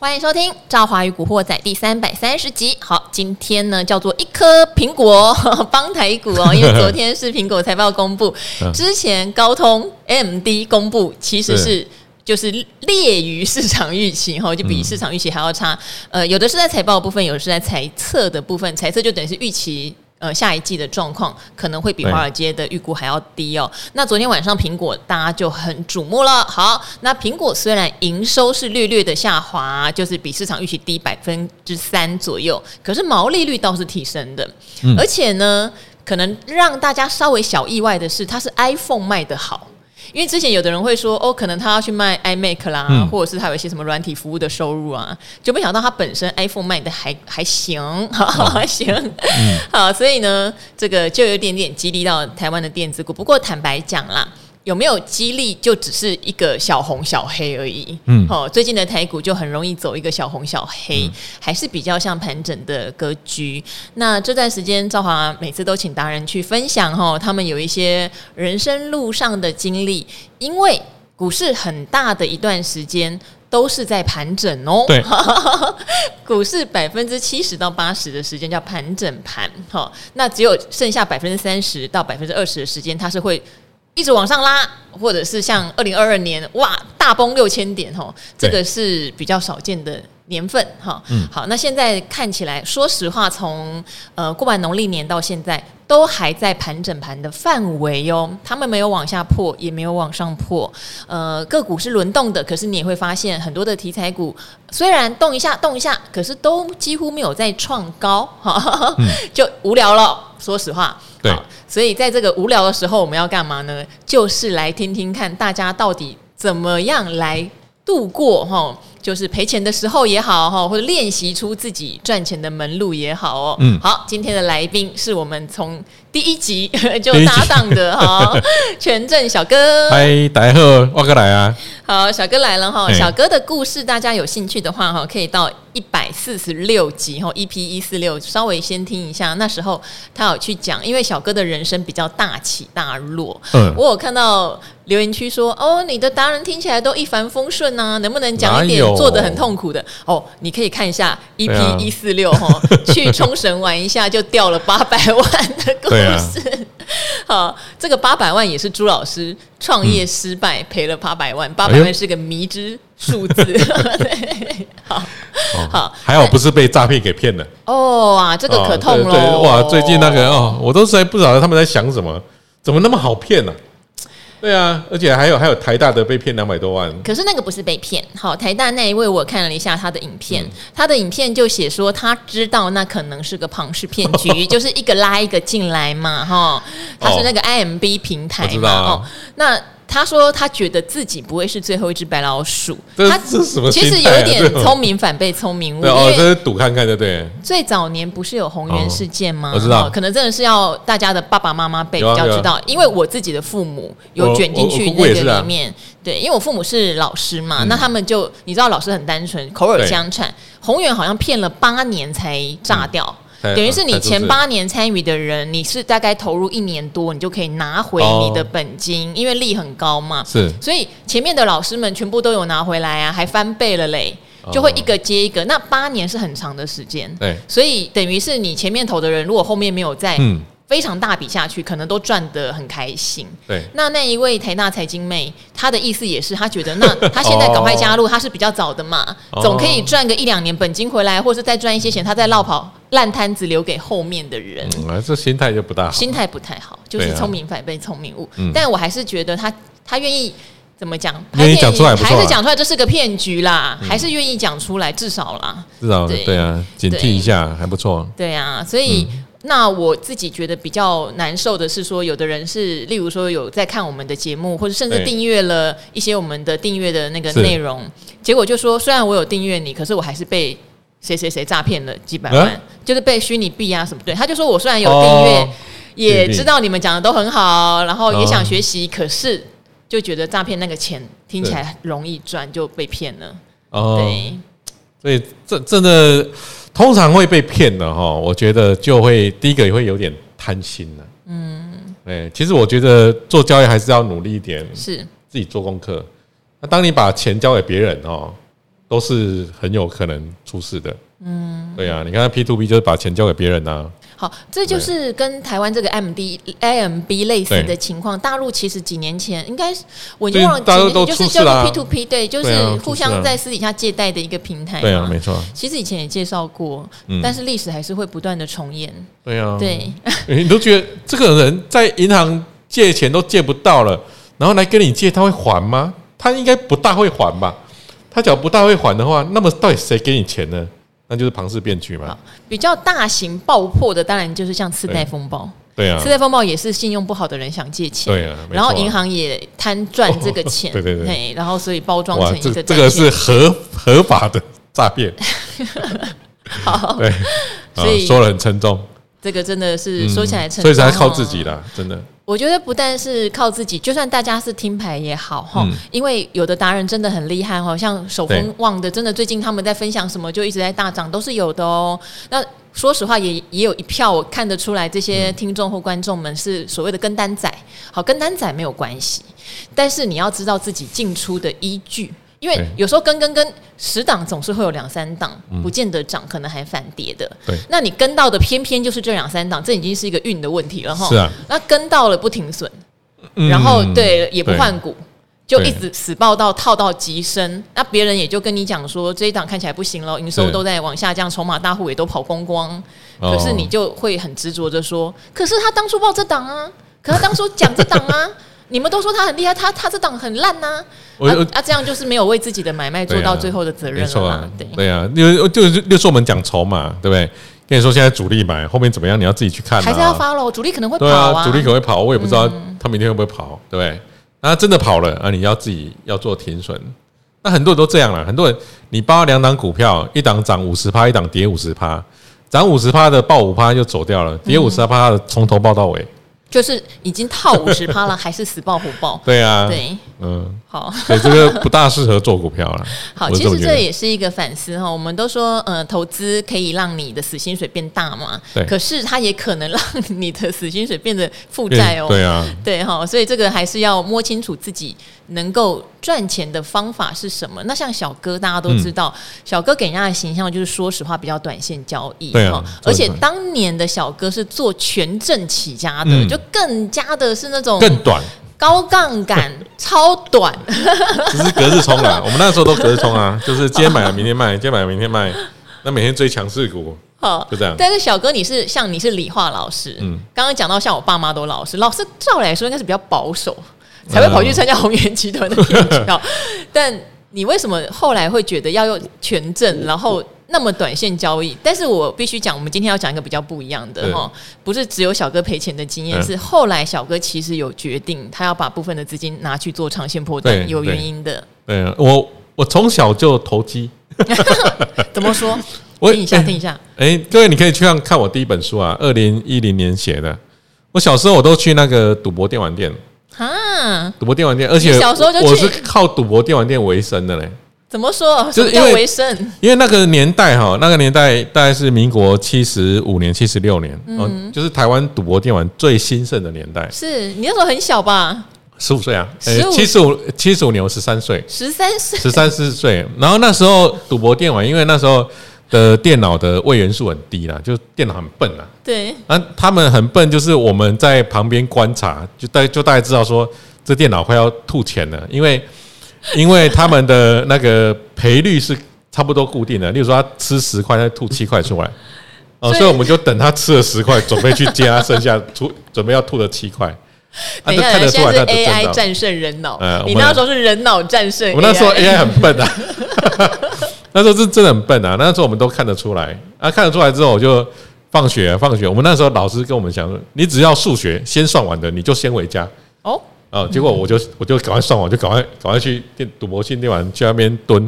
欢迎收听《赵华与古惑仔》第三百三十集。好，今天呢叫做一颗苹果帮台股哦，因为昨天是苹果财报公布，之前高通 AMD 公布其实是就是劣于市场预期哈，就比市场预期还要差。呃，有的是在财报部分，有的是在财测的部分，财测就等于是预期。呃，下一季的状况可能会比华尔街的预估还要低哦。那昨天晚上苹果大家就很瞩目了。好，那苹果虽然营收是略略的下滑，就是比市场预期低百分之三左右，可是毛利率倒是提升的。嗯、而且呢，可能让大家稍微小意外的是，它是 iPhone 卖的好。因为之前有的人会说，哦，可能他要去卖 iMac 啦，嗯、或者是他有一些什么软体服务的收入啊，就没想到他本身 iPhone 卖的还还行，好还行，嗯、好，所以呢，这个就有点点激励到台湾的电子股。不过坦白讲啦。有没有激励，就只是一个小红小黑而已。嗯，好，最近的台股就很容易走一个小红小黑，嗯、还是比较像盘整的格局。那这段时间，赵华每次都请达人去分享哈，他们有一些人生路上的经历。因为股市很大的一段时间都是在盘整哦。对，股市百分之七十到八十的时间叫盘整盘。哈，那只有剩下百分之三十到百分之二十的时间，它是会。一直往上拉，或者是像二零二二年哇大崩六千点吼，这个是比较少见的年份哈。嗯，好，那现在看起来，说实话，从呃过完农历年到现在，都还在盘整盘的范围哟。他们没有往下破，也没有往上破。呃，个股是轮动的，可是你也会发现很多的题材股虽然动一下动一下，可是都几乎没有再创高哈，嗯、就无聊了。说实话。对，所以在这个无聊的时候，我们要干嘛呢？就是来听听看大家到底怎么样来度过哈，就是赔钱的时候也好哈，或者练习出自己赚钱的门路也好哦。嗯，好，今天的来宾是我们从第一集 就搭档的哈，权证小哥。嗨，大家好，我过来啊。好，小哥来了哈。小哥的故事，大家有兴趣的话哈，可以到一百四十六集哈，EP 一四六，稍微先听一下。那时候他有去讲，因为小哥的人生比较大起大落。嗯，我有看到留言区说，哦，你的达人听起来都一帆风顺呐，能不能讲一点做的很痛苦的？哦，你可以看一下 EP 一四六哈，去冲绳玩一下就掉了八百万的故事。好，这个八百万也是朱老师创业失败赔了八百万，八百万是个迷之数字。对，好，好，还好不是被诈骗给骗了。哦啊，这个可痛了。哇，最近那个哦，我都实在不晓得他们在想什么，怎么那么好骗呢？对啊，而且还有还有台大的被骗两百多万，可是那个不是被骗。好，台大那一位我看了一下他的影片，嗯、他的影片就写说他知道那可能是个庞氏骗局，就是一个拉一个进来嘛，哈，他是那个 IMB 平台嘛，哦，那。他说：“他觉得自己不会是最后一只白老鼠。他其实有一点聪明反被聪明误，哦，这是赌看看，对不对？最早年不是有红源事件吗？我知道，可能真的是要大家的爸爸妈妈辈比较知道，因为我自己的父母有卷进去那个里面。对，因为我父母是老师嘛，那他们就你知道，老师很单纯，口耳相传，宏源好像骗了八年才炸掉。”等于是你前八年参与的人，你是大概投入一年多，你就可以拿回你的本金，因为利很高嘛。是，所以前面的老师们全部都有拿回来啊，还翻倍了嘞，就会一个接一个。那八年是很长的时间，对，所以等于是你前面投的人，如果后面没有在。非常大笔下去，可能都赚得很开心。对，那那一位台大财经妹，她的意思也是，她觉得那 她现在赶快加入，她是比较早的嘛，总可以赚个一两年本金回来，或是再赚一些钱，她再落跑烂摊子留给后面的人。嗯，这心态就不大好，心态不太好，就是聪明反被聪明误。但我还是觉得她她愿意怎么讲，愿意讲出来，还是讲出来，这是个骗局啦，还是愿意讲出来，至少啦，至少对啊，警惕一下还不错。对啊，所以。那我自己觉得比较难受的是说，有的人是，例如说有在看我们的节目，或者甚至订阅了一些我们的订阅的那个内容，结果就说，虽然我有订阅你，可是我还是被谁谁谁诈骗了几百万，就是被虚拟币啊什么。对，他就说我虽然有订阅，也知道你们讲的都很好，然后也想学习，可是就觉得诈骗那个钱听起来容易赚，就被骗了。对，所以这真的。通常会被骗的哈，我觉得就会第一个也会有点贪心了。嗯，哎，其实我觉得做交易还是要努力一点，是自己做功课。那当你把钱交给别人哦，都是很有可能出事的。嗯，对啊，你看 P to P 就是把钱交给别人啊。好，这就是跟台湾这个 M D A M B 类似的情况。大陆其实几年前应该是我忘了几年，就是叫做 P to P，对，就是互相在私底下借贷的一个平台。对啊，没错。其实以前也介绍过，但是历史还是会不断的重演。对啊，对。你都觉得这个人在银行借钱都借不到了，然后来跟你借，他会还吗？他应该不大会还吧？他只要不大会还的话，那么到底谁给你钱呢？那就是庞氏骗局嘛。比较大型爆破的，当然就是像次贷风暴。对啊，次贷风暴也是信用不好的人想借钱。对啊，然后银行也贪赚这个钱。对对对。然后所以包装成一个这个是合合法的诈骗。好。对。所以说了很沉重。这个真的是说起来沉重，所以才靠自己啦，真的。我觉得不但是靠自己，就算大家是听牌也好哈，嗯、因为有的达人真的很厉害哈，像手风旺的，真的最近他们在分享什么就一直在大涨，都是有的哦。那说实话也，也也有一票我看得出来，这些听众或观众们是所谓的跟单仔，好，跟单仔没有关系，但是你要知道自己进出的依据。因为有时候跟跟跟十档总是会有两三档不见得涨，可能还反跌的。对，那你跟到的偏偏就是这两三档，这已经是一个运的问题了哈。是啊，那跟到了不停损，然后对也不换股，就一直死抱到套到极深。那别人也就跟你讲说，这一档看起来不行了，营收都在往下降，筹码大户也都跑光光。可是你就会很执着着说，可是他当初报这档啊，可他当初讲这档啊。你们都说他很厉害，他他这档很烂呐，啊啊，这样就是没有为自己的买卖做到最后的责任了嘛？对对啊，因为就是就是我们讲筹码，对不对？跟你说现在主力买，后面怎么样？你要自己去看，还是要 follow 主力可能会跑啊？主力可能会跑，我也不知道他明天会不会跑，对不对？那真的跑了啊，你要自己要做停损。那很多人都这样了，很多人你包两档股票，一档涨五十趴，一档跌五十趴，涨五十趴的报五趴就走掉了，跌五十趴的从头报到尾。就是已经套五十趴了，还是死抱活抱？对啊，对，嗯，好，所以这个不大适合做股票了。好，其实这也是一个反思哈。我们都说，呃，投资可以让你的死薪水变大嘛，对。可是它也可能让你的死薪水变得负债哦。对啊，对哈，所以这个还是要摸清楚自己能够赚钱的方法是什么。那像小哥，大家都知道，嗯、小哥给人家的形象就是说实话比较短线交易，对啊。而且当年的小哥是做权证起家的，嗯、就更加的是那种更短、高杠杆、超短，只是隔日冲啊。我们那时候都隔日冲啊，就是今天买了明天卖，今天买了明天卖，那每天追强势股，好就这样。但是小哥，你是像你是理化老师，嗯，刚刚讲到像我爸妈都老师，老师照理来说应该是比较保守，才会跑去参加红源集团的股票。但你为什么后来会觉得要用权证，然后？那么短线交易，但是我必须讲，我们今天要讲一个比较不一样的哈，不是只有小哥赔钱的经验，是后来小哥其实有决定，他要把部分的资金拿去做长线波段，有原因的。对啊，我我从小就投机，怎么说？我听一下，听一下。哎，各位你可以去看看我第一本书啊，二零一零年写的。我小时候我都去那个赌博电玩店啊，赌博电玩店，而且小时候就我是靠赌博电玩店为生的嘞。怎么说？就是因为生因为那个年代哈，那个年代大概是民国七十五年、七十六年，嗯，就是台湾赌博电玩最兴盛的年代。是你那时候很小吧？十五岁啊，七十五七十五年，我十三岁，十三岁，十三四岁。然后那时候赌博电玩，因为那时候的电脑的位元素很低啦，就电脑很笨啦。对，啊，他们很笨，就是我们在旁边观察，就大就大概知道说，这电脑快要吐钱了，因为。因为他们的那个赔率是差不多固定的，例如说他吃十块，他吐七块出来，哦，所以我们就等他吃了十块，准备去接他剩下出，准备要吐的七块。等一下，现在是 AI 战胜人脑，嗯，你那时候是人脑战胜。我那时候 AI 很笨啊，那时候是真的很笨啊，那时候我们都看得出来啊，看得出来之后，我就放学，放学。我们那时候老师跟我们讲说，你只要数学先算完的，你就先回家。哦。啊！结果我就我就赶快上网，就赶快赶快去电赌博去电玩去那边蹲，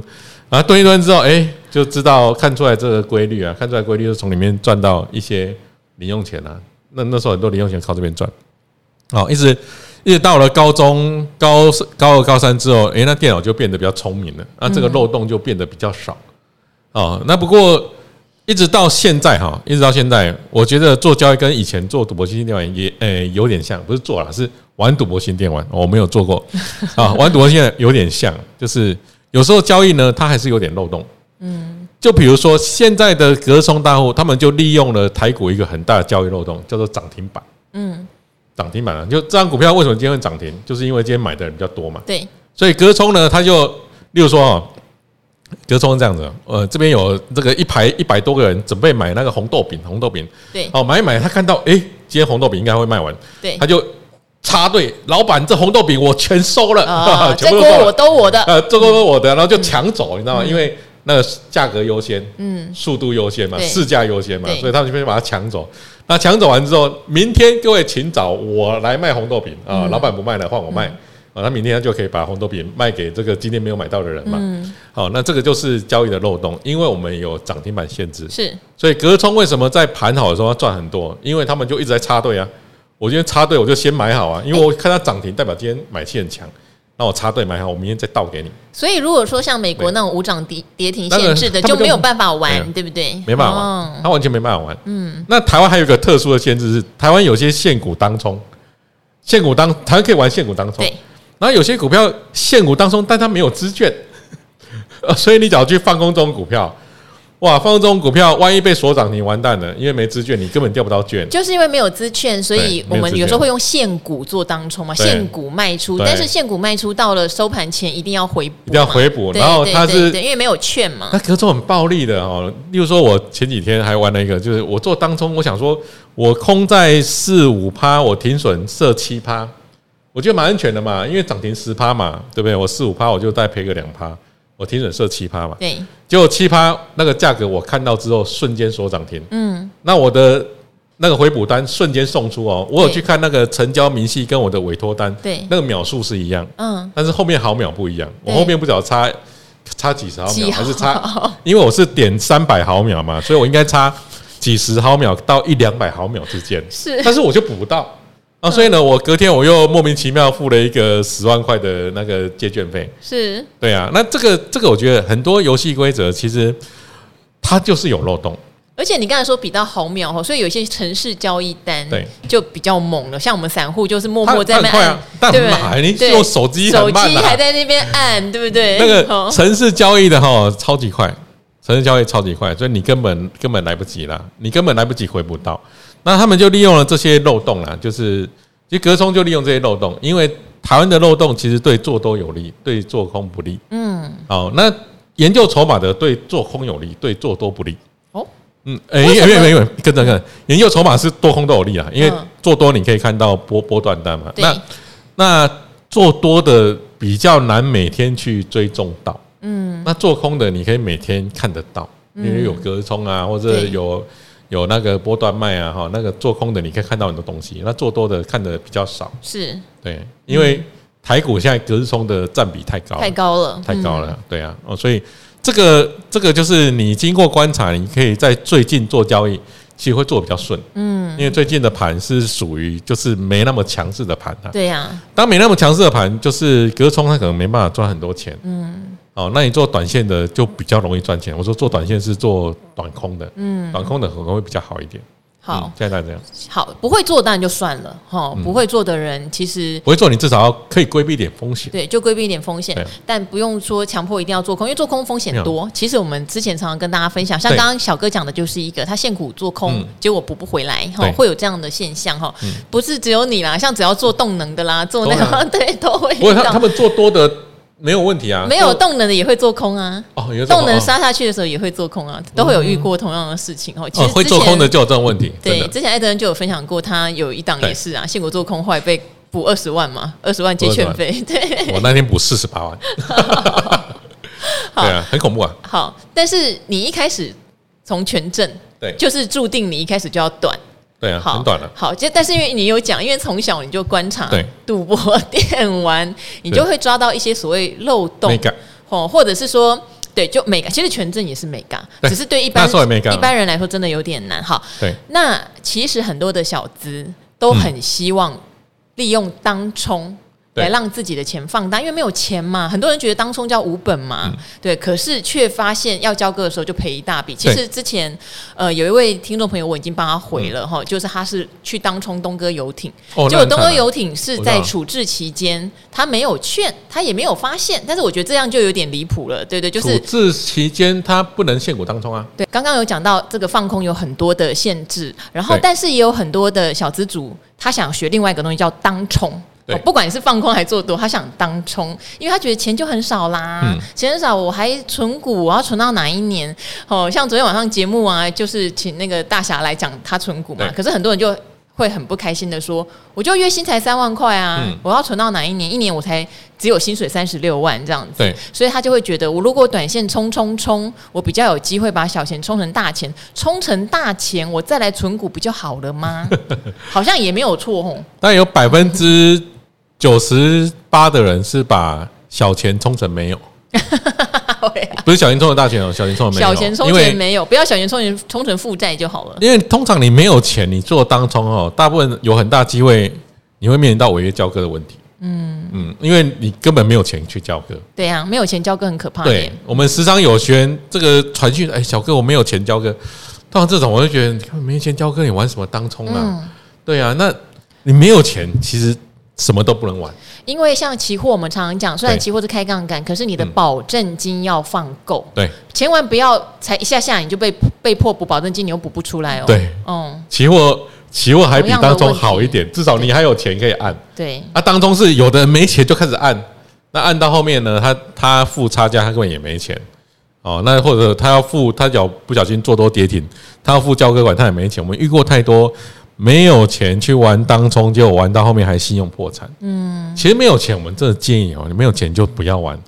然后蹲一蹲之后，哎，就知道看出来这个规律啊，看出来规律就从里面赚到一些零用钱啊。那那时候很多零用钱靠这边赚，好，一直一直到了高中高高二高三之后，哎，那电脑就变得比较聪明了，那这个漏洞就变得比较少。哦，那不过一直到现在哈，一直到现在，我觉得做交易跟以前做赌博新电玩也诶有点像，不是做了是。玩赌博新电玩，我没有做过啊。玩赌博性有点像，就是有时候交易呢，它还是有点漏洞。嗯，就比如说现在的隔冲大户，他们就利用了台股一个很大的交易漏洞，叫做涨停板。嗯，涨停板了，就这张股票为什么今天会涨停？就是因为今天买的人比较多嘛。对，所以隔冲呢，他就例如说哦，隔冲这样子，呃，这边有这个一排一百多个人准备买那个红豆饼，红豆饼。对，哦，买一买，他看到哎，今天红豆饼应该会卖完，对，他就。插队，老板，这红豆饼我全收了，哦、全部都我都我的，呃，这个都我的，然后就抢走，嗯、你知道吗？因为那个价格优先，嗯，速度优先嘛，市价优先嘛，所以他们就把它抢走。那抢走完之后，明天各位请找我来卖红豆饼啊！老板不卖了，换我卖啊！他明天他就可以把红豆饼卖给这个今天没有买到的人嘛。好，那这个就是交易的漏洞，因为我们有涨停板限制，是，所以隔冲为什么在盘好的时候要赚很多？因为他们就一直在插队啊。我今天插队，我就先买好啊，因为我看它涨停，代表今天买气很强。那我插队买好，我明天再倒给你。所以如果说像美国那种无涨跌跌停限制的，就没有办法玩，对不对？没办法玩，他完全没办法玩。嗯，那台湾还有一个特殊的限制是，台湾有些限股当冲，限股当台湾可以玩限股当冲，然后有些股票限股当冲，但它没有资券，所以你只要去放空这种股票。哇，放这种股票，万一被锁涨，你完蛋了，因为没资券，你根本调不到券。就是因为没有资券，所以我们有时候会用现股做当冲嘛，现股卖出。但是现股卖出到了收盘前一定要回补，一定要回补。然后它是因为没有券嘛。那可是很暴利的哦。例如说，我前几天还玩了一个，就是我做当冲，我想说我空在四五趴，我停损设七趴，我觉得蛮安全的嘛，因为涨停十趴嘛，对不对？我四五趴，我就再赔个两趴。我停损设七趴嘛，对，结果七趴那个价格我看到之后瞬间锁涨停，嗯，那我的那个回补单瞬间送出哦，我有去看那个成交明细跟我的委托单，对，那个秒数是一样，嗯，但是后面毫秒不一样，我后面不晓得差差几十毫秒还是差，因为我是点三百毫秒嘛，所以我应该差几十毫秒到一两百毫秒之间，是，但是我就补不到。啊，所以呢，我隔天我又莫名其妙付了一个十万块的那个借券费，是对啊。那这个这个，我觉得很多游戏规则其实它就是有漏洞。而且你刚才说比较毫秒哈，所以有些城市交易单对就比较猛了。像我们散户就是默默在那按，但买你用手机手机还在那边按，对不对？那个城市交易的哈超级快，城市交易超级快，所以你根本根本来不及啦，你根本来不及回不到。那他们就利用了这些漏洞啊，就是其实隔冲就利用这些漏洞，因为台湾的漏洞其实对做多有利，对做空不利。嗯，好，那研究筹码的对做空有利，对做多不利。哦，嗯，哎，没有没有，跟着看，研究筹码是多空都有利啊，因为做多你可以看到波波段单嘛。那那做多的比较难每天去追踪到，嗯，那做空的你可以每天看得到，因为有隔冲啊，或者有。有那个波段卖啊，哈，那个做空的你可以看到很多东西，那做多的看的比较少，是。对，因为台股现在隔日冲的占比太高，太高了，太高了，对啊，哦，所以这个这个就是你经过观察，你可以在最近做交易，其实会做比较顺，嗯，因为最近的盘是属于就是没那么强势的盘啊，对呀，当没那么强势的盘，就是隔冲它可能没办法赚很多钱，嗯。哦，那你做短线的就比较容易赚钱。我说做短线是做短空的，嗯，短空的可能会比较好一点。好，现在这样。好，不会做当然就算了哈。不会做的人其实不会做，你至少要可以规避一点风险。对，就规避一点风险，但不用说强迫一定要做空，因为做空风险多。其实我们之前常常跟大家分享，像刚刚小哥讲的就是一个他现股做空，结果补不回来哈，会有这样的现象哈。不是只有你啦，像只要做动能的啦，做那个对都会。不过他他们做多的。没有问题啊，没有动能的也会做空啊。哦，有动能杀下去的时候也会做空啊，都会有遇过同样的事情哦。其实会做空的就有这种问题。对，之前艾德恩就有分享过，他有一档也是啊，现股做空后来被补二十万嘛，二十万借券费。对，我那天补四十八万。对啊，很恐怖啊。好，但是你一开始从权证，对，就是注定你一开始就要断。对啊，很短了。好，就但是因为你有讲，因为从小你就观察赌博电玩，你就会抓到一些所谓漏洞，哦，或者是说，对，就美感，其实权证也是美感，只是对一般一般人来说真的有点难。哈，对。那其实很多的小资都很希望利用当冲来让自己的钱放大，因为没有钱嘛。很多人觉得当冲叫无本嘛，嗯、对，可是却发现要交割的时候就赔一大笔。其实之前呃有一位听众朋友，我已经帮他回了哈，嗯、就是他是去当冲东哥游艇，哦、结果东哥游艇是在处置期间，他没有劝，他也没有发现，但是我觉得这样就有点离谱了，对对，就是处置期间他不能限股当冲啊。对，刚刚有讲到这个放空有很多的限制，然后但是也有很多的小资主，他想学另外一个东西叫当冲。对不管你是放空还是做多，他想当冲，因为他觉得钱就很少啦，嗯、钱很少，我还存股，我要存到哪一年？哦，像昨天晚上节目啊，就是请那个大侠来讲他存股嘛，可是很多人就会很不开心的说，我就月薪才三万块啊，嗯、我要存到哪一年？一年我才只有薪水三十六万这样子，对所以他就会觉得，我如果短线冲冲冲，我比较有机会把小钱冲成大钱，冲成大钱，我再来存股不就好了吗？好像也没有错哦，但有百分之。九十八的人是把小钱充成没有，不是小钱充成大钱哦，小钱充成没有，小钱充成没有，不要小钱充钱充成负债就好了。因为通常你没有钱，你做当冲哦，大部分有很大机会你会面临到违约交割的问题。嗯嗯，因为你根本没有钱去交割。对呀，没有钱交割很可怕。对，我们时常有学员这个传讯，哎，小哥我没有钱交割。通常这种我就觉得，你看没钱交割，你玩什么当冲啊？对啊，那你没有钱，其实。什么都不能玩，因为像期货，我们常常讲，虽然期货是开杠杆，可是你的保证金要放够，对，千万不要才一下下你就被被迫补保证金，你又补不出来哦。对，嗯，期货期货还比当中好一点，至少你还有钱可以按。对，啊，当中是有的人没钱就开始按，那按到后面呢，他他付差价，他根本也没钱哦。那或者他要付，他脚不小心做多跌停，他要付交割款，他也没钱。我们遇过太多。没有钱去玩当冲，结果玩到后面还信用破产。嗯，其实没有钱，我们真的建议哦，你没有钱就不要玩。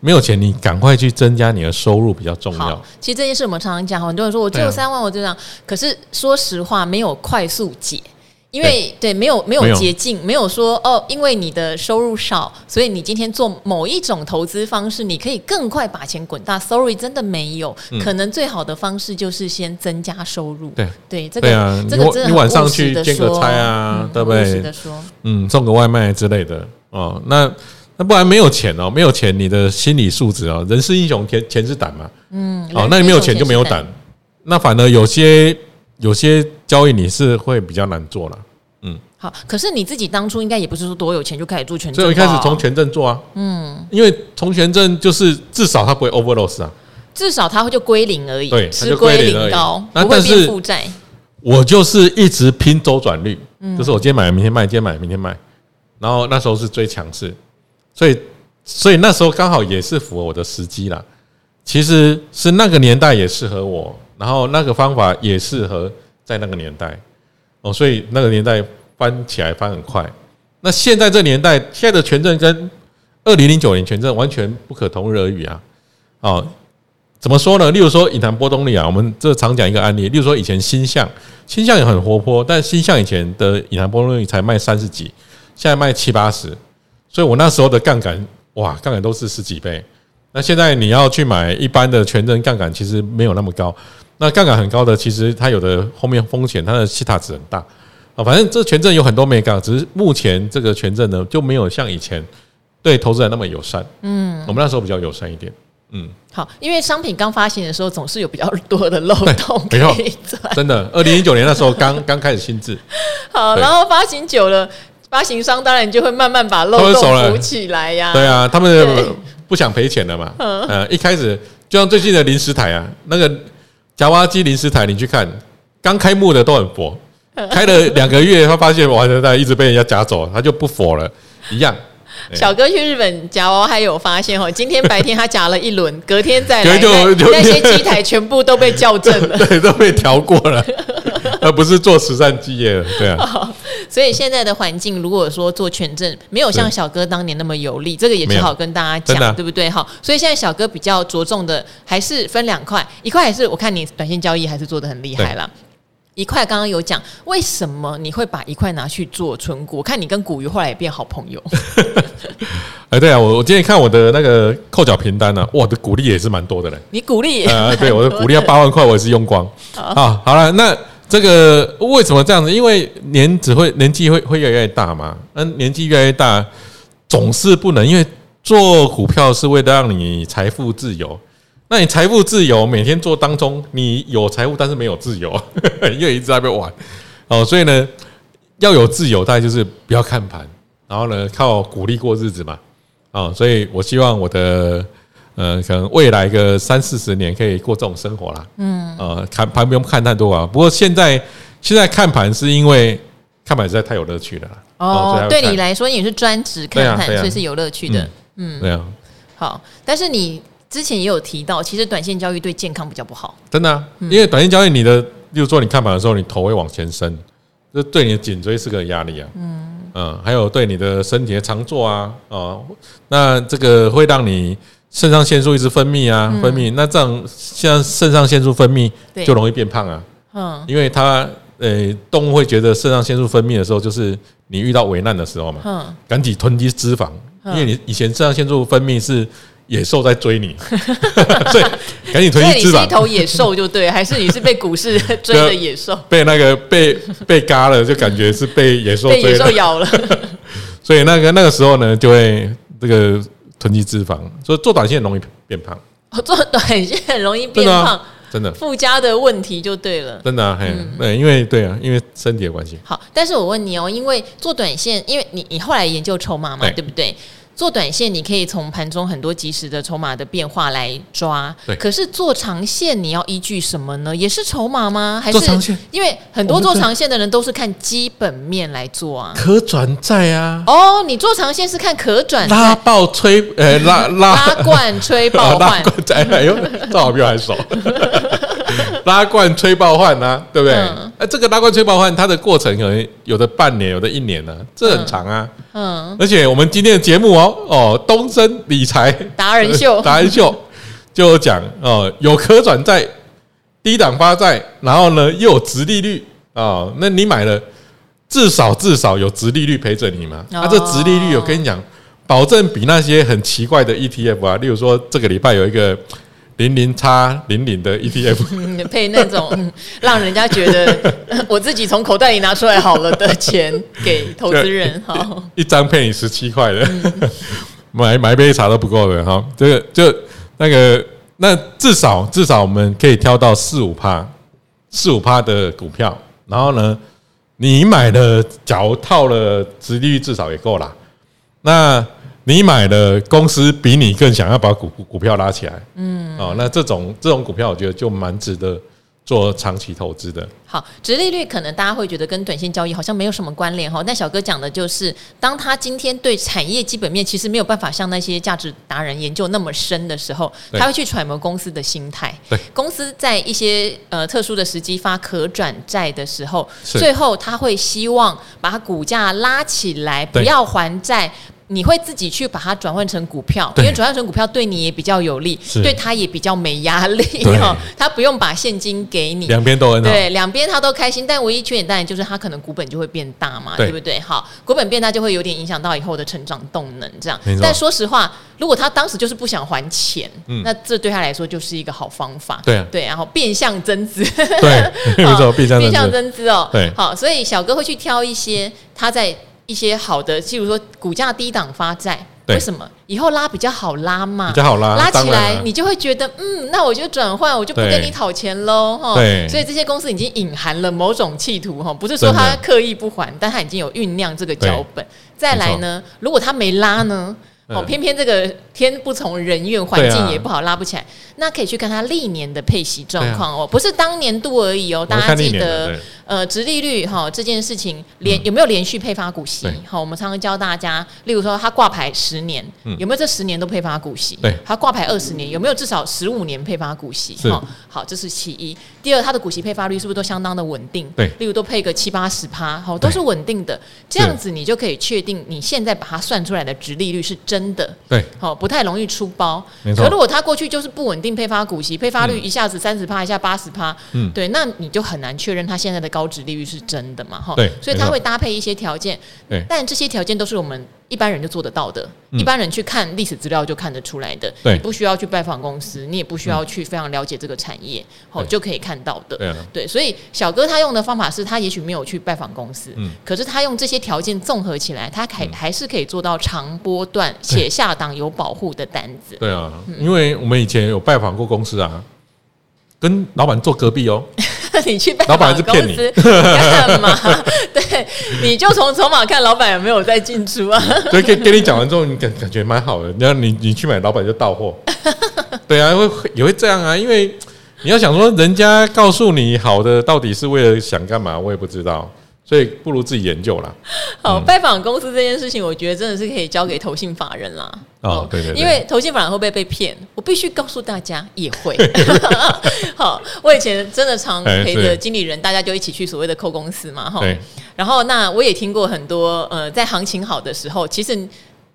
没有钱，你赶快去增加你的收入比较重要。其实这件事我们常常讲，很多人说我只有三万，我就这样。可是说实话，没有快速解。因为对，没有没有捷径，没有说哦，因为你的收入少，所以你今天做某一种投资方式，你可以更快把钱滚大。Sorry，真的没有，可能最好的方式就是先增加收入。对对，这个这个真的，你晚上去兼个差啊，对不对？嗯，送个外卖之类的哦。那那不然没有钱哦，没有钱，你的心理素质哦，人是英雄，钱钱是胆嘛。嗯，哦，那你没有钱就没有胆，那反而有些。有些交易你是会比较难做了，嗯，好，可是你自己当初应该也不是说多有钱就开始做权证，所以我一开始从权证做啊，嗯，因为从权证就是至少它不会 over loss 啊，至少它会就归零而已，对，吃归零高，不会变负债。我就是一直拼周转率，就是我今天买明天卖，今天买明天卖，然后那时候是最强势，所以所以那时候刚好也是符合我的时机啦。其实是那个年代也适合我。然后那个方法也适合在那个年代。哦，所以那个年代翻起来翻很快。那现在这年代，现在的权证跟二零零九年权证完全不可同日而语啊！哦，怎么说呢？例如说隐含波动率啊，我们这常讲一个案例，例如说以前星象，星象也很活泼，但星象以前的隐含波动率才卖三十几，现在卖七八十，所以我那时候的杠杆哇，杠杆都是十几倍。那现在你要去买一般的权证杠杆，其实没有那么高。那杠杆很高的，其实它有的后面风险，它的西塔值很大啊。反正这权证有很多没杠，只是目前这个权证呢就没有像以前对投资人那么友善。嗯，我们那时候比较友善一点。嗯，好，因为商品刚发行的时候总是有比较多的漏洞，没错，真的。二零一九年那时候刚 刚开始新制，好，然后发行久了，发行商当然就会慢慢把漏洞补起来呀。对啊，他们不想赔钱了嘛。嗯，一开始就像最近的临时台啊，那个。夹娃娃机临时台，你去看，刚开幕的都很佛，开了两个月，他发现完了，他一直被人家夹走，他就不佛了，一样。小哥去日本夹娃娃还有发现哦，今天白天他夹了一轮，隔天再来，那些机台全部都被校正了，对，都被调过了，而不是做慈善基业了，对啊。所以现在的环境，如果说做权证没有像小哥当年那么有利，这个也只好跟大家讲，对不对？哈，所以现在小哥比较着重的还是分两块，一块还是我看你短线交易还是做的很厉害啦。一块刚刚有讲，为什么你会把一块拿去做存股？我看你跟古鱼后来也变好朋友。哎，对啊，我我今天看我的那个扣缴凭单呢，哇，我的股利也是蛮多的嘞。你股利啊？对，我的股利要八万块，我也是用光。啊，好了，那。这个为什么这样子？因为年只会年纪会会越来越大嘛。那年纪越来越大，总是不能，因为做股票是为了让你财富自由。那你财富自由，每天做当中，你有财富，但是没有自由，因为一直在被玩哦。所以呢，要有自由，大概就是不要看盘，然后呢，靠股利过日子嘛。啊，所以我希望我的呃，可能未来个三四十年可以过这种生活啦。嗯，呃，看盘不用看太多啊。不过现在现在看盘是因为看盘实在太有乐趣了。哦，对你来说你是专职看盘，所以是有乐趣的。嗯，对啊。好，但是你。之前也有提到，其实短线交易对健康比较不好。真的啊，因为短线交易，你的，例如说你看盘的时候，你头会往前伸，这对你的颈椎是个压力啊。嗯嗯，还有对你的身体的长坐啊，哦，那这个会让你肾上腺素一直分泌啊，分泌。那这样像肾上腺素分泌就容易变胖啊。嗯，因为它呃，动物会觉得肾上腺素分泌的时候，就是你遇到危难的时候嘛。嗯，赶紧囤积脂肪，因为你以前肾上腺素分泌是。野兽在追你，所以赶紧推你翅膀。你是一头野兽就对，还是你是被股市追的野兽？被那个被被嘎了，就感觉是被野兽被野兽咬了。所以那个那个时候呢，就会这个囤积脂肪，所以做短线容易变胖。做短线很容易变胖，真的附加的问题就对了。真的啊，嘿，对，因为对啊，因为身体的关系。好，但是我问你哦，因为做短线，因为你你后来研究筹码嘛，对不对？做短线，你可以从盘中很多及时的筹码的变化来抓。对。可是做长线，你要依据什么呢？也是筹码吗？还是因为很多做长线的人都是看基本面来做啊。可转债啊。哦，你做长线是看可转债。拉爆吹，呃，拉拉拉罐吹爆换。拉罐哎呦，赵好比我还熟。拉罐吹爆换啊，对不对？哎，这个拉罐吹爆换，它的过程可能有的半年，有的一年呢，这很长啊。嗯。而且我们今天的节目哦哦，东森理财达人秀，达人秀就有讲哦，有可转债、低档发债，然后呢又有殖利率啊，那你买了至少至少有殖利率陪着你嘛？那这殖利率我跟你讲，保证比那些很奇怪的 ETF 啊，例如说这个礼拜有一个。零零叉零零的 ETF，配那种 让人家觉得我自己从口袋里拿出来好了的钱给投资人，哈，一张配你十七块的，买买杯茶都不够的哈。这个就那个那至少至少我们可以挑到四五趴四五趴的股票，然后呢，你买的假如套了殖利率至少也够啦。那你买的公司比你更想要把股股票拉起来，嗯，哦，那这种这种股票，我觉得就蛮值得做长期投资的。好，直利率可能大家会觉得跟短线交易好像没有什么关联哈，但小哥讲的就是，当他今天对产业基本面其实没有办法像那些价值达人研究那么深的时候，他会去揣摩公司的心态。对，公司在一些呃特殊的时机发可转债的时候，最后他会希望把股价拉起来，不要还债。你会自己去把它转换成股票，因为转换成股票对你也比较有利，对他也比较没压力哦，他不用把现金给你，两边都很好，对，两边他都开心。但唯一缺点当然就是他可能股本就会变大嘛，对。不对？好，股本变大就会有点影响到以后的成长动能，这样。但说实话，如果他当时就是不想还钱，那这对他来说就是一个好方法，对对，然后变相增资，对，没错，变相增资哦，对，好，所以小哥会去挑一些他在。一些好的，譬如说股价低档发债，为什么以后拉比较好拉嘛？比较好拉，拉起来你就会觉得，嗯，那我就转换，我就不跟你讨钱喽，哈。对，所以这些公司已经隐含了某种企图，哈，不是说他刻意不还，但他已经有酝酿这个脚本。再来呢，如果他没拉呢？哦，偏偏这个天不从人愿，环境也不好，拉不起来。那可以去看他历年的配息状况哦，不是当年度而已哦。大家记得，呃，殖利率哈这件事情连有没有连续配发股息？好，我们常常教大家，例如说他挂牌十年，有没有这十年都配发股息？对，他挂牌二十年，有没有至少十五年配发股息？好，好，这是其一。第二，他的股息配发率是不是都相当的稳定？对，例如都配个七八十趴，好，都是稳定的。这样子你就可以确定你现在把它算出来的殖利率是真。真的对，好，不太容易出包。没错，可如果他过去就是不稳定配发股息，配发率一下子三十趴，一下八十趴，嗯，对，那你就很难确认他现在的高值利率是真的嘛？哈，对，所以他会搭配一些条件，对，但这些条件都是我们一般人就做得到的，嗯、一般人去看历史资料就看得出来的，对，你不需要去拜访公司，你也不需要去非常了解这个产业，好、嗯、就可以看到的，对、啊，对，所以小哥他用的方法是他也许没有去拜访公司，嗯，可是他用这些条件综合起来，他还还是可以做到长波段且下档有保护的单子，对啊，因为我们以前有拜访过公司啊。跟老板坐隔壁哦，你去拜访公司干嘛？对，你就从筹码看老板有没有在进出啊。对，跟跟你讲完之后，你感感觉蛮好的。然后你你去买，老板就到货。对啊，会也会这样啊，因为你要想说，人家告诉你好的，到底是为了想干嘛？我也不知道。所以不如自己研究啦。好，拜访公司这件事情，我觉得真的是可以交给投信法人啦。哦，对对，对，因为投信法人会不会被骗？我必须告诉大家，也会。好，我以前真的常陪着经理人，大家就一起去所谓的扣公司嘛，哈。然后那我也听过很多，呃，在行情好的时候，其实。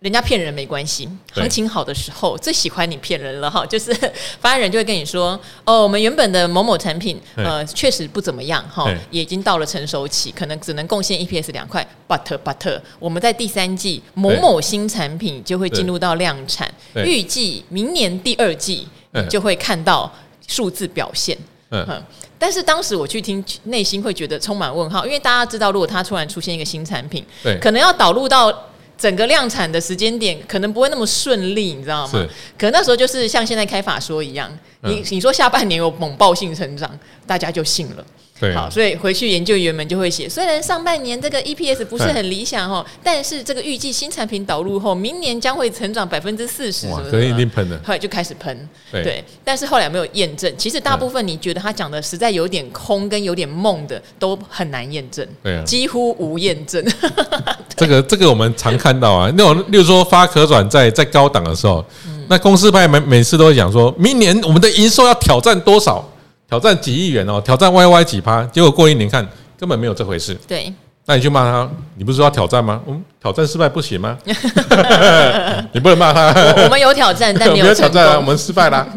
人家骗人没关系，行情好的时候最喜欢你骗人了哈，就是发言人就会跟你说，哦，我们原本的某某产品，呃，确实不怎么样哈，也已经到了成熟期，可能只能贡献 EPS 两块，but but 我们在第三季某某新产品就会进入到量产，预计明年第二季就会看到数字表现，嗯，但是当时我去听，内心会觉得充满问号，因为大家知道，如果它突然出现一个新产品，对，可能要导入到。整个量产的时间点可能不会那么顺利，你知道吗？可能那时候就是像现在开法说一样，你你说下半年有猛爆性成长，大家就信了。对，好，所以回去研究员们就会写，虽然上半年这个 EPS 不是很理想哦，但是这个预计新产品导入后，明年将会成长百分之四十，哇，可以一定喷的，后来就开始喷，对，但是后来没有验证。其实大部分你觉得他讲的实在有点空跟有点梦的，都很难验证，对啊，几乎无验证。这个这个我们常看到啊，那种例如说发可转债在高档的时候，那公司派每每次都会讲说，明年我们的营收要挑战多少？挑战几亿元哦，挑战 YY 几趴，结果过一年看根本没有这回事。对，那你去骂他，你不是说要挑战吗？嗯，挑战失败不行吗？你不能骂他。我们有挑战，但没有 挑战啊，我们失败了，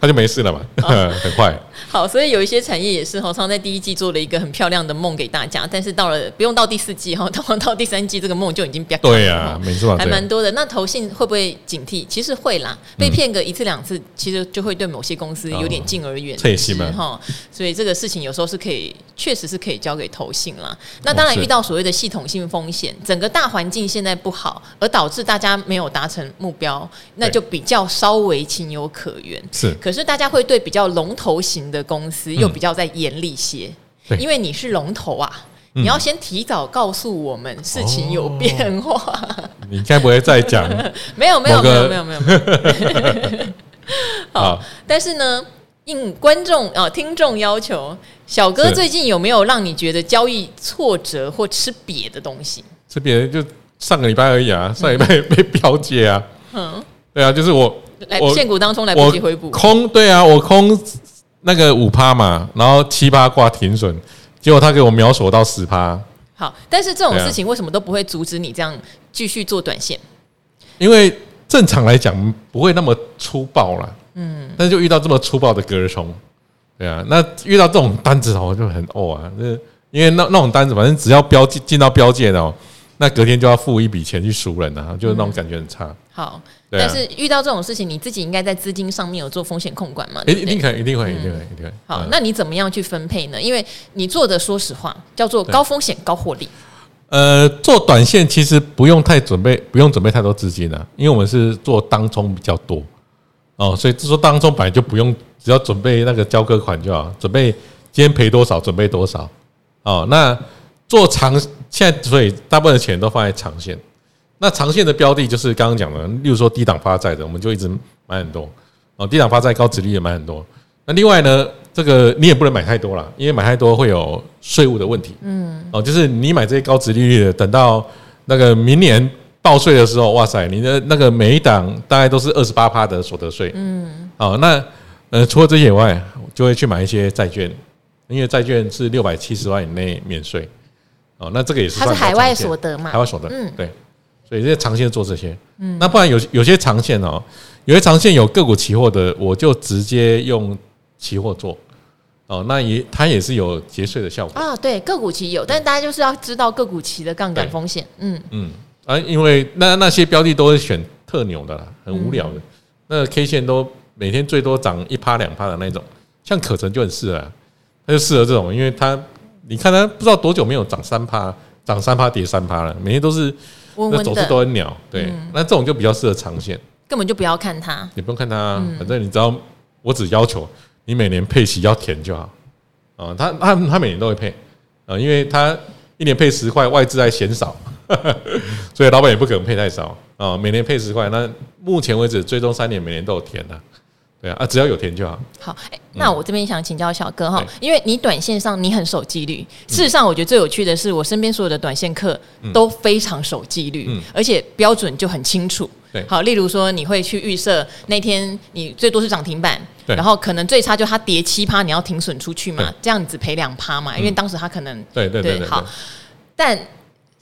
他就没事了嘛，很快。好，所以有一些产业也是哈，常在第一季做了一个很漂亮的梦给大家，但是到了不用到第四季哈，到到第三季这个梦就已经变对呀、啊，没错，还蛮多的。那投信会不会警惕？其实会啦，被骗个一次两次，其实就会对某些公司有点敬而远之哈。所以这个事情有时候是可以，确实是可以交给投信啦。那当然遇到所谓的系统性风险，整个大环境现在不好，而导致大家没有达成目标，那就比较稍微情有可原。是，可是大家会对比较龙头型的。公司又比较在严厉些，嗯，因为你是龙头啊，嗯，你要先提早告诉我们事情有变化。哦，你该不会再讲？没有没有没有没有没有没有。好，但是呢，应观众啊听众要求，小哥最近有没有让你觉得交易挫折或吃瘪的东西？吃瘪就上个礼拜而已啊，上礼拜 被表姐啊。嗯，对啊，就是我来现股当中来不及回补空，对啊，我空。那个五趴嘛，然后七趴挂停损，结果他给我秒锁到十趴。好，但是这种事情为什么都不会阻止你这样继续做短线？因为正常来讲不会那么粗暴啦。嗯，但是就遇到这么粗暴的隔日冲，对啊，那遇到这种单子哦就很哦啊，那因为那那种单子反正只要标进进到标界的哦，那隔天就要付一笔钱去赎人啊，就是那种感觉很差。嗯、好。但是遇到这种事情，你自己应该在资金上面有做风险控管嘛？一定可以，一定会，一定会，一定会。好，那你怎么样去分配呢？因为你做的，说实话，叫做高风险高获利。呃，做短线其实不用太准备，不用准备太多资金了，因为我们是做当冲比较多哦，所以说当冲本来就不用，只要准备那个交割款就好，准备今天赔多少，准备多少哦。那做长现在，所以大部分的钱都放在长线。那长线的标的就是刚刚讲的，例如说低档发债的，我们就一直买很多哦。低档发债高值利率也买很多。那另外呢，这个你也不能买太多了，因为买太多会有税务的问题。嗯，哦，就是你买这些高值利率的，等到那个明年报税的时候，哇塞，你的那个每一档大概都是二十八趴的所得税。嗯，哦，那呃，除了这些以外，就会去买一些债券，因为债券是六百七十万以内免税。哦，那这个也是它是海外所得嘛？海外所得，嗯，对。所以这些长线做这些，嗯，那不然有有些长线哦，有些长线有个股期货的，我就直接用期货做，哦，那也它也是有节税的效果啊。对，个股期有，但是大家就是要知道个股期的杠杆风险。嗯嗯啊，因为那那些标的都是选特牛的啦，很无聊的，嗯、那 K 线都每天最多涨一趴两趴的那种，像可成就很适合，它就适合这种，因为它你看它不知道多久没有涨三趴，涨三趴跌三趴了，每天都是那走势都很鸟。对，嗯、那这种就比较适合长线。根本就不要看它，你不用看它，反正你知道，我只要求你每年配息要填就好啊。他他他每年都会配啊，因为他一年配十块，外资还嫌少，所以老板也不可能配太少啊。每年配十块，那目前为止追踪三年，每年都有填的。对啊，只要有填就好。好，欸、那我这边想请教小哥哈，因为你短线上你很守纪律。事实上，我觉得最有趣的是，我身边所有的短线客都非常守纪律，而且标准就很清楚。对，好，例如说你会去预设那天你最多是涨停板，然后可能最差就它跌七趴，你要停损出去嘛，这样你只赔两趴嘛，因为当时它可能对对对好，但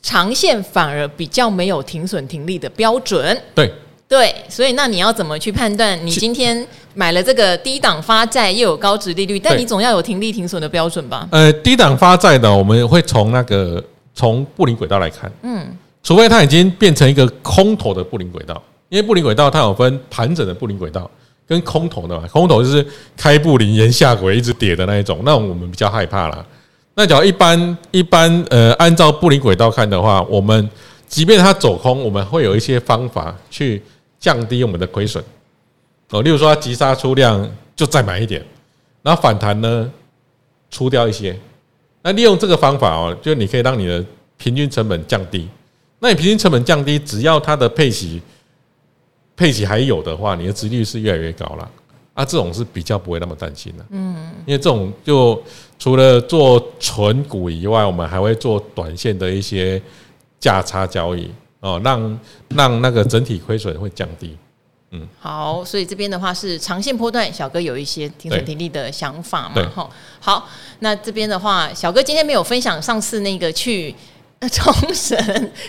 长线反而比较没有停损停利的标准。对。对，所以那你要怎么去判断？你今天买了这个低档发债，又有高值利率，但你总要有停利停损的标准吧？呃，低档发债呢，我们会从那个从布林轨道来看，嗯，除非它已经变成一个空头的布林轨道，因为布林轨道它有分盘整的布林轨道跟空头的嘛，空头就是开布林沿下轨一直跌的那一种，那我们比较害怕啦。那假如一般一般呃，按照布林轨道看的话，我们即便它走空，我们会有一些方法去。降低我们的亏损哦，例如说它急杀出量就再买一点，然后反弹呢出掉一些，那利用这个方法哦，就你可以让你的平均成本降低。那你平均成本降低，只要它的配息配息还有的话，你的殖率是越来越高了啊。这种是比较不会那么担心的，嗯，因为这种就除了做纯股以外，我们还会做短线的一些价差交易。哦，让让那个整体亏损会降低，嗯，好，所以这边的话是长线波段，小哥有一些停损停利的想法嘛，哈，好，那这边的话，小哥今天没有分享上次那个去 冲绳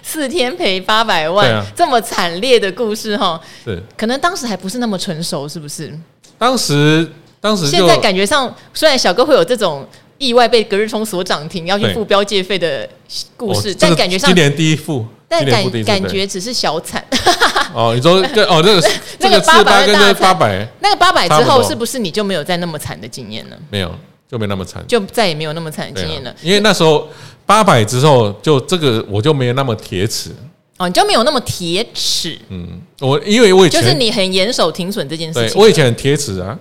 四天赔八百万这么惨烈的故事哈，是，可能当时还不是那么成熟，是不是？当时当时现在感觉上，虽然小哥会有这种意外被隔日冲所涨停要去付标界费的故事，但感觉上今年第一付。但感感觉只是小惨 哦，你说对哦，那个那个八百跟那个八百，那个八百之后是不是你就没有再那么惨的经验了？没有，就没那么惨，就再也没有那么惨的经验了。因为那时候八百之后，就这个我就没有那么铁齿哦，你就没有那么铁齿。嗯，我因为我以前就是你很严守停损这件事情，我以前很铁齿啊，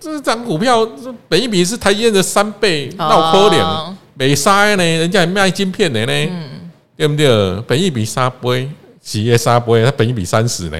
这张股票，本一比是台积电的三倍，那我可怜没杀呢，人家还卖晶片的呢，对不对？本益比三倍。企业杀不会，它本一比三十呢，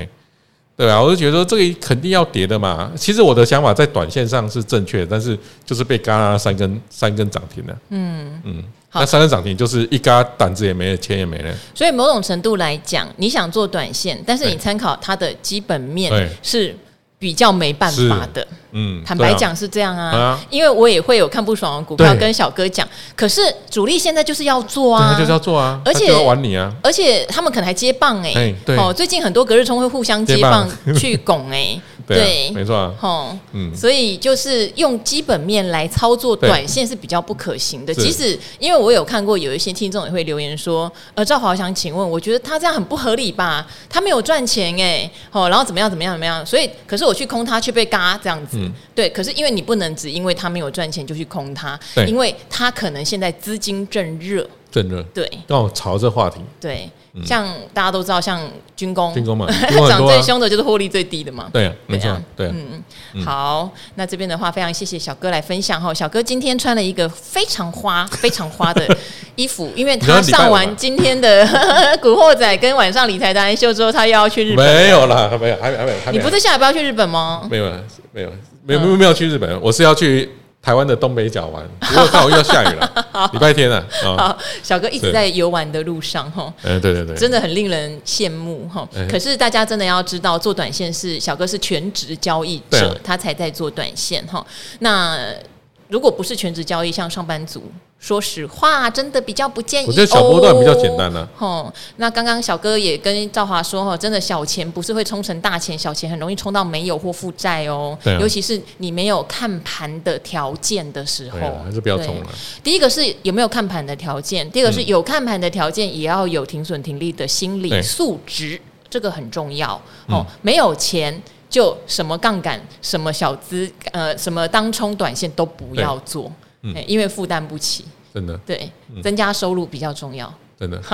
对啊，我就觉得说这个肯定要跌的嘛。其实我的想法在短线上是正确的，但是就是被嘎了三根三根涨停了。嗯嗯，那三根涨停就是一嘎胆子也没了，钱也没了。所以某种程度来讲，你想做短线，但是你参考它的基本面是。比较没办法的，嗯，坦白讲是这样啊，因为我也会有看不爽的股票跟小哥讲，可是主力现在就是要做啊，就是要做啊，而且要玩你啊，而且他们可能还接棒哎，哦，最近很多隔日冲会互相接棒。去拱 哎，对，没错，哦，嗯，所以就是用基本面来操作短线是比较不可行的，即使因为我有看过有一些听众也会留言说，呃，赵华想请问，我觉得他这样很不合理吧？他没有赚钱哎，哦，然后怎么样怎么样怎么样，所以可是我。去空他却被嘎这样子，嗯、对。可是因为你不能只因为他没有赚钱就去空他，对因为他可能现在资金正热，正热，对。刚好炒这话题，对。像大家都知道，像军工，军工嘛，涨最凶的就是获利最低的嘛。对啊，没错，对。嗯嗯。好，那这边的话，非常谢谢小哥来分享哈。小哥今天穿了一个非常花、非常花的衣服，因为他上完今天的 《古惑仔》跟晚上理财达人秀之后，他又要去日本。没有啦，没有，还没，还没。你不是下礼拜要去日本吗？没有，没有，没有，没有，没有去日本。我是要去。台湾的东北角玩，不过刚好又要下雨了。礼拜天了，好，小哥一直在游玩的路上哈。嗯，对对对，真的很令人羡慕哈。可是大家真的要知道，做短线是小哥是全职交易者，他才在做短线哈。那如果不是全职交易，像上班族说实话，真的比较不建议。我觉得小波段比较简单呢、啊。哦，那刚刚小哥也跟赵华说哈，真的小钱不是会冲成大钱，小钱很容易冲到没有或负债哦。对、啊。尤其是你没有看盘的条件的时候，还是不要冲了。第一个是有没有看盘的条件，第二个是有看盘的条件，也要有停损停利的心理素质，这个很重要哦。没有钱就什么杠杆、什么小资呃、什么当冲短线都不要做。嗯，因为负担不起，真的对，增加收入比较重要，真的。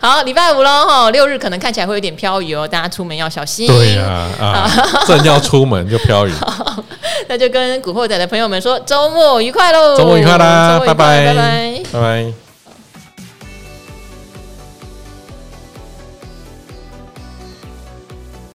好，礼拜五喽哈，六日可能看起来会有点飘雨哦，大家出门要小心。对呀，啊，正要出门就飘雨，那就跟古惑仔的朋友们说，周末愉快喽！周末愉快啦，拜拜，拜拜，拜拜。